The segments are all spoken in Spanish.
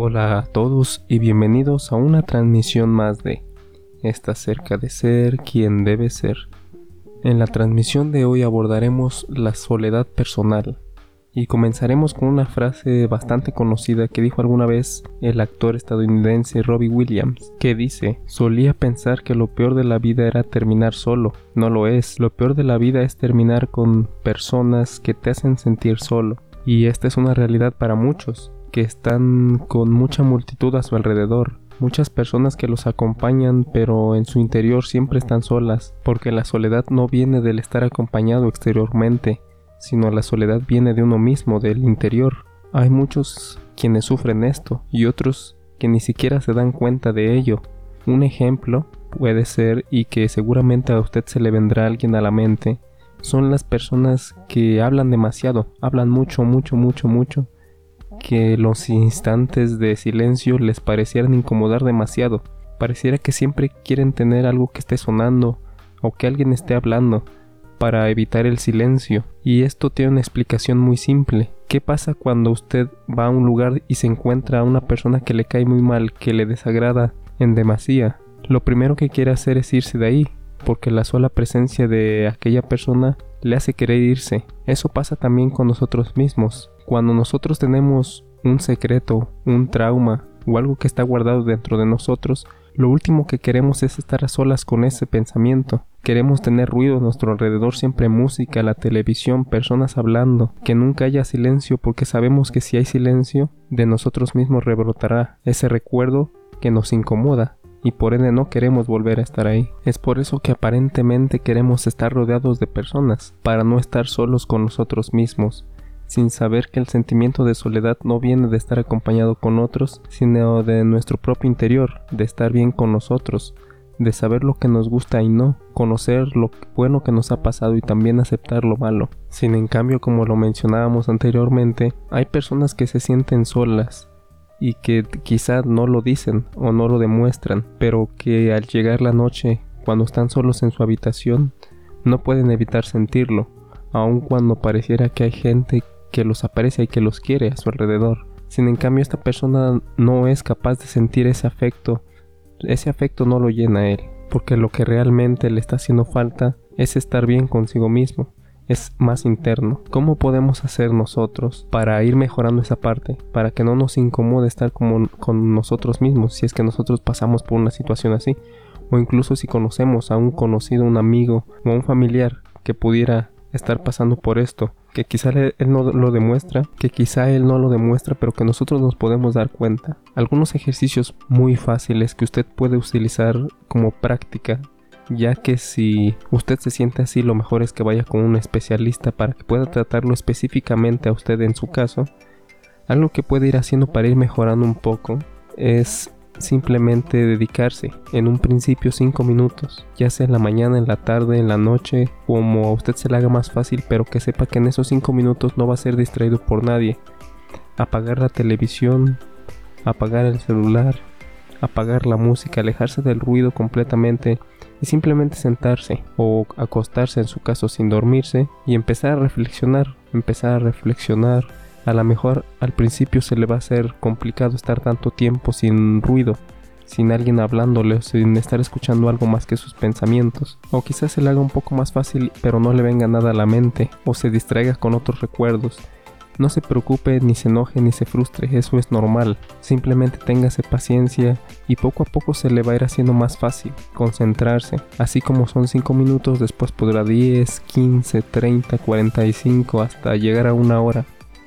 Hola a todos y bienvenidos a una transmisión más de Está cerca de ser quien debe ser. En la transmisión de hoy abordaremos la soledad personal y comenzaremos con una frase bastante conocida que dijo alguna vez el actor estadounidense Robbie Williams, que dice, solía pensar que lo peor de la vida era terminar solo, no lo es, lo peor de la vida es terminar con personas que te hacen sentir solo, y esta es una realidad para muchos, que están con mucha multitud a su alrededor, muchas personas que los acompañan pero en su interior siempre están solas, porque la soledad no viene del estar acompañado exteriormente, sino la soledad viene de uno mismo, del interior. Hay muchos quienes sufren esto y otros que ni siquiera se dan cuenta de ello. Un ejemplo puede ser y que seguramente a usted se le vendrá alguien a la mente son las personas que hablan demasiado, hablan mucho, mucho, mucho, mucho, que los instantes de silencio les parecieran incomodar demasiado. Pareciera que siempre quieren tener algo que esté sonando o que alguien esté hablando para evitar el silencio. Y esto tiene una explicación muy simple. ¿Qué pasa cuando usted va a un lugar y se encuentra a una persona que le cae muy mal, que le desagrada en demasía? Lo primero que quiere hacer es irse de ahí, porque la sola presencia de aquella persona le hace querer irse. Eso pasa también con nosotros mismos. Cuando nosotros tenemos un secreto, un trauma o algo que está guardado dentro de nosotros, lo último que queremos es estar a solas con ese pensamiento. Queremos tener ruido a nuestro alrededor, siempre música, la televisión, personas hablando, que nunca haya silencio porque sabemos que si hay silencio, de nosotros mismos rebrotará ese recuerdo que nos incomoda y por ende no queremos volver a estar ahí. Es por eso que aparentemente queremos estar rodeados de personas, para no estar solos con nosotros mismos, sin saber que el sentimiento de soledad no viene de estar acompañado con otros, sino de nuestro propio interior, de estar bien con nosotros, de saber lo que nos gusta y no, conocer lo bueno que nos ha pasado y también aceptar lo malo. Sin en cambio, como lo mencionábamos anteriormente, hay personas que se sienten solas y que quizá no lo dicen o no lo demuestran, pero que al llegar la noche, cuando están solos en su habitación, no pueden evitar sentirlo, aun cuando pareciera que hay gente que los aprecia y que los quiere a su alrededor. Sin en cambio esta persona no es capaz de sentir ese afecto, ese afecto no lo llena a él, porque lo que realmente le está haciendo falta es estar bien consigo mismo, es más interno. ¿Cómo podemos hacer nosotros para ir mejorando esa parte? Para que no nos incomode estar como con nosotros mismos si es que nosotros pasamos por una situación así. O incluso si conocemos a un conocido, un amigo o a un familiar que pudiera estar pasando por esto, que quizá él no lo demuestra, que quizá él no lo demuestra, pero que nosotros nos podemos dar cuenta. Algunos ejercicios muy fáciles que usted puede utilizar como práctica, ya que si usted se siente así, lo mejor es que vaya con un especialista para que pueda tratarlo específicamente a usted en su caso. Algo que puede ir haciendo para ir mejorando un poco es simplemente dedicarse en un principio 5 minutos, ya sea en la mañana, en la tarde, en la noche, como a usted se le haga más fácil, pero que sepa que en esos 5 minutos no va a ser distraído por nadie. Apagar la televisión, apagar el celular, apagar la música, alejarse del ruido completamente y simplemente sentarse o acostarse en su caso sin dormirse y empezar a reflexionar, empezar a reflexionar a lo mejor al principio se le va a hacer complicado estar tanto tiempo sin ruido, sin alguien hablándole o sin estar escuchando algo más que sus pensamientos. O quizás se le haga un poco más fácil pero no le venga nada a la mente o se distraiga con otros recuerdos. No se preocupe, ni se enoje, ni se frustre, eso es normal. Simplemente téngase paciencia y poco a poco se le va a ir haciendo más fácil concentrarse. Así como son 5 minutos, después podrá 10, 15, 30, 45 hasta llegar a una hora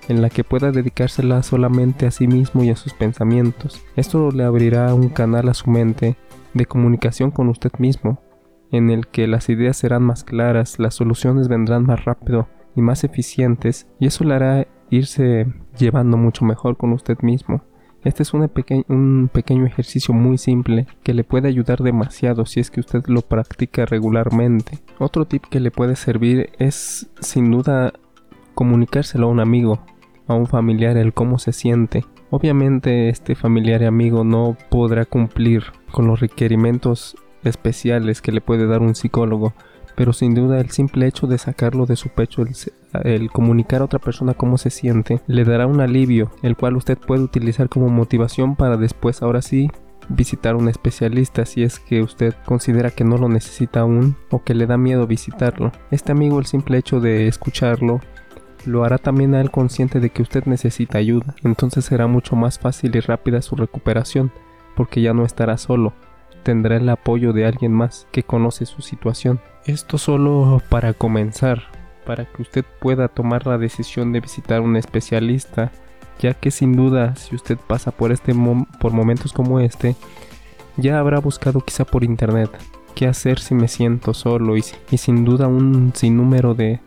en la que pueda dedicársela solamente a sí mismo y a sus pensamientos. Esto le abrirá un canal a su mente de comunicación con usted mismo, en el que las ideas serán más claras, las soluciones vendrán más rápido y más eficientes, y eso le hará irse llevando mucho mejor con usted mismo. Este es un, pequeño ejercicio muy simple que le puede ayudar demasiado si es que usted lo practica regularmente. Otro tip que le puede servir es sin duda comunicárselo a un amigo, a un familiar el cómo se siente. Obviamente este familiar y amigo no podrá cumplir con los requerimientos especiales que le puede dar un psicólogo, pero sin duda el simple hecho de sacarlo de su pecho el comunicar a otra persona cómo se siente, le dará un alivio, el cual usted puede utilizar como motivación para después, ahora sí, visitar un especialista si es que usted considera que no lo necesita aún o que le da miedo visitarlo. Este amigo el simple hecho de escucharlo lo hará también a él consciente de que usted necesita ayuda, entonces será mucho más fácil y rápida su recuperación, porque ya no estará solo, tendrá el apoyo de alguien más que conoce su situación. Esto solo para comenzar, para que usted pueda tomar la decisión de visitar un especialista ya que sin duda si usted pasa por, este por momentos como este, ya habrá buscado quizá por internet qué hacer si me siento solo y, y sin duda un sinnúmero de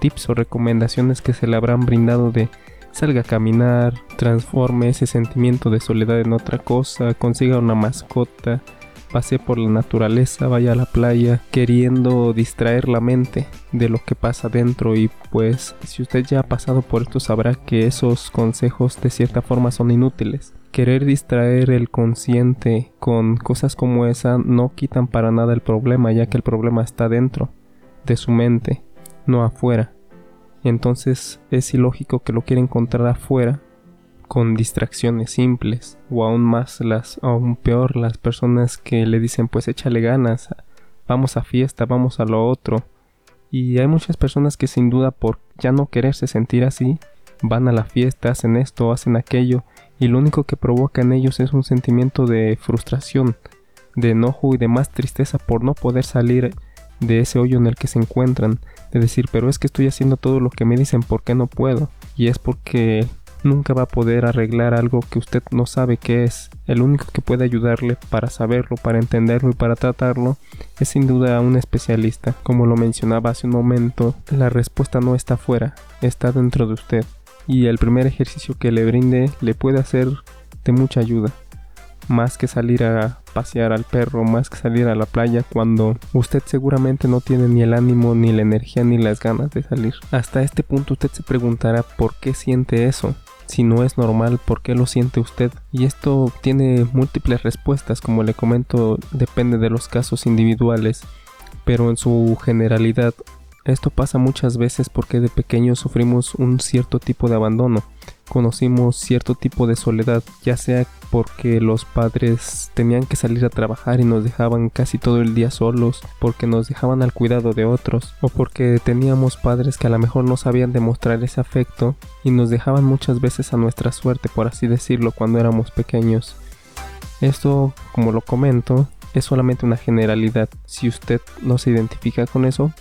tips o recomendaciones que se le habrán brindado de salga a caminar, transforme ese sentimiento de soledad en otra cosa, consiga una mascota, pase por la naturaleza, vaya a la playa, queriendo distraer la mente de lo que pasa dentro y pues si usted ya ha pasado por esto sabrá que esos consejos de cierta forma son inútiles. Querer distraer el consciente con cosas como esa no quitan para nada el problema ya que el problema está dentro de su mente, no afuera. Entonces es ilógico que lo quiera encontrar afuera con distracciones simples o aún más las aún peor las personas que le dicen pues échale ganas vamos a fiesta vamos a lo otro y hay muchas personas que sin duda por ya no quererse sentir así van a la fiesta hacen esto hacen aquello y lo único que provoca en ellos es un sentimiento de frustración de enojo y de más tristeza por no poder salir de ese hoyo en el que se encuentran de decir pero es que estoy haciendo todo lo que me dicen ¿por qué no puedo? y es porque nunca va a poder arreglar algo que usted no sabe qué es. El único que puede ayudarle para saberlo, para entenderlo y para tratarlo es sin duda un especialista. Como lo mencionaba hace un momento, la respuesta no está afuera, está dentro de usted. Y el primer ejercicio que le brinde le puede hacer de mucha ayuda. Más que salir a pasear al perro, más que salir a la playa cuando usted seguramente no tiene ni el ánimo, ni la energía, ni las ganas de salir. Hasta este punto usted se preguntará por qué siente eso si no es normal, ¿por qué lo siente usted? Y esto tiene múltiples respuestas, como le comento, depende de los casos individuales, pero en su generalidad esto pasa muchas veces porque de pequeños sufrimos un cierto tipo de abandono, conocimos cierto tipo de soledad, ya sea porque los padres tenían que salir a trabajar y nos dejaban casi todo el día solos, porque nos dejaban al cuidado de otros, o porque teníamos padres que a lo mejor no sabían demostrar ese afecto y nos dejaban muchas veces a nuestra suerte, por así decirlo, cuando éramos pequeños. Esto, como lo comento, es solamente una generalidad. Si usted no se identifica con eso,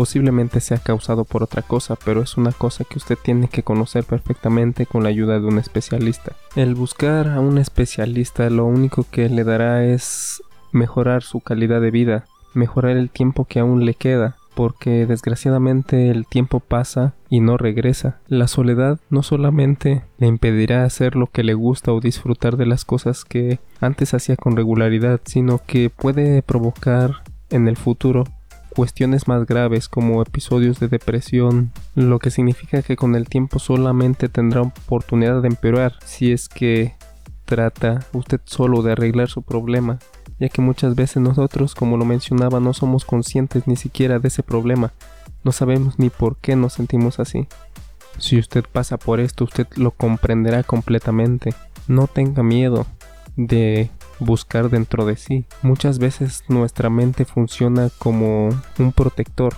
Posiblemente sea causado por otra cosa, pero es una cosa que usted tiene que conocer perfectamente con la ayuda de un especialista. El buscar a un especialista lo único que le dará es mejorar su calidad de vida, mejorar el tiempo que aún le queda, porque desgraciadamente el tiempo pasa y no regresa. La soledad no solamente le impedirá hacer lo que le gusta o disfrutar de las cosas que antes hacía con regularidad, sino que puede provocar en el futuro cuestiones más graves como episodios de depresión, lo que significa que con el tiempo solamente tendrá oportunidad de empeorar si es que trata usted solo de arreglar su problema, ya que muchas veces nosotros, como lo mencionaba, no somos conscientes ni siquiera de ese problema, no sabemos ni por qué nos sentimos así. Si usted pasa por esto, usted lo comprenderá completamente. No tenga miedo de buscar dentro de sí. Muchas veces nuestra mente funciona como un protector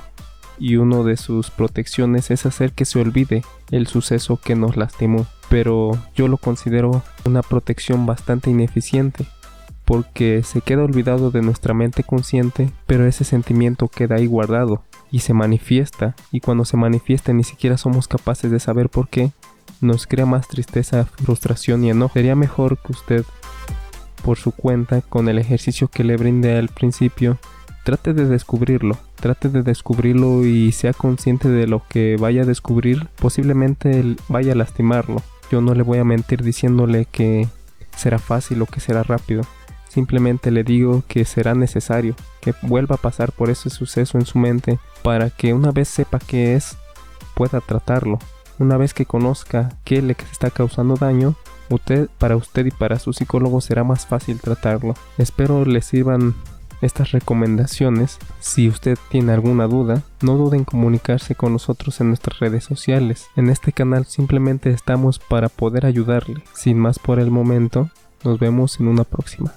y uno de sus protecciones es hacer que se olvide el suceso que nos lastimó. Pero yo lo considero una protección bastante ineficiente porque se queda olvidado de nuestra mente consciente, pero ese sentimiento queda ahí guardado y se manifiesta y cuando se manifiesta ni siquiera somos capaces de saber por qué, nos crea más tristeza, frustración y enojo. Sería mejor que usted por su cuenta con el ejercicio que le brinde al principio, trate de descubrirlo, trate de descubrirlo y sea consciente de lo que vaya a descubrir, posiblemente vaya a lastimarlo. Yo no le voy a mentir diciéndole que será fácil o que será rápido. Simplemente le digo que será necesario que vuelva a pasar por ese suceso en su mente para que una vez sepa qué es, pueda tratarlo. Una vez que conozca qué le está causando daño, Usted, para usted y para su psicólogo será más fácil tratarlo. Espero les sirvan estas recomendaciones. Si usted tiene alguna duda, no dude en comunicarse con nosotros en nuestras redes sociales. En este canal simplemente estamos para poder ayudarle. Sin más por el momento, nos vemos en una próxima.